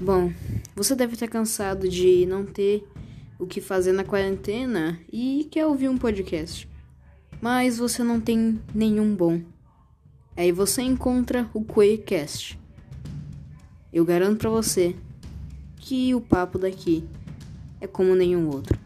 Bom, você deve estar cansado de não ter o que fazer na quarentena e quer ouvir um podcast, mas você não tem nenhum bom. Aí você encontra o Quaycast. Eu garanto para você que o papo daqui é como nenhum outro.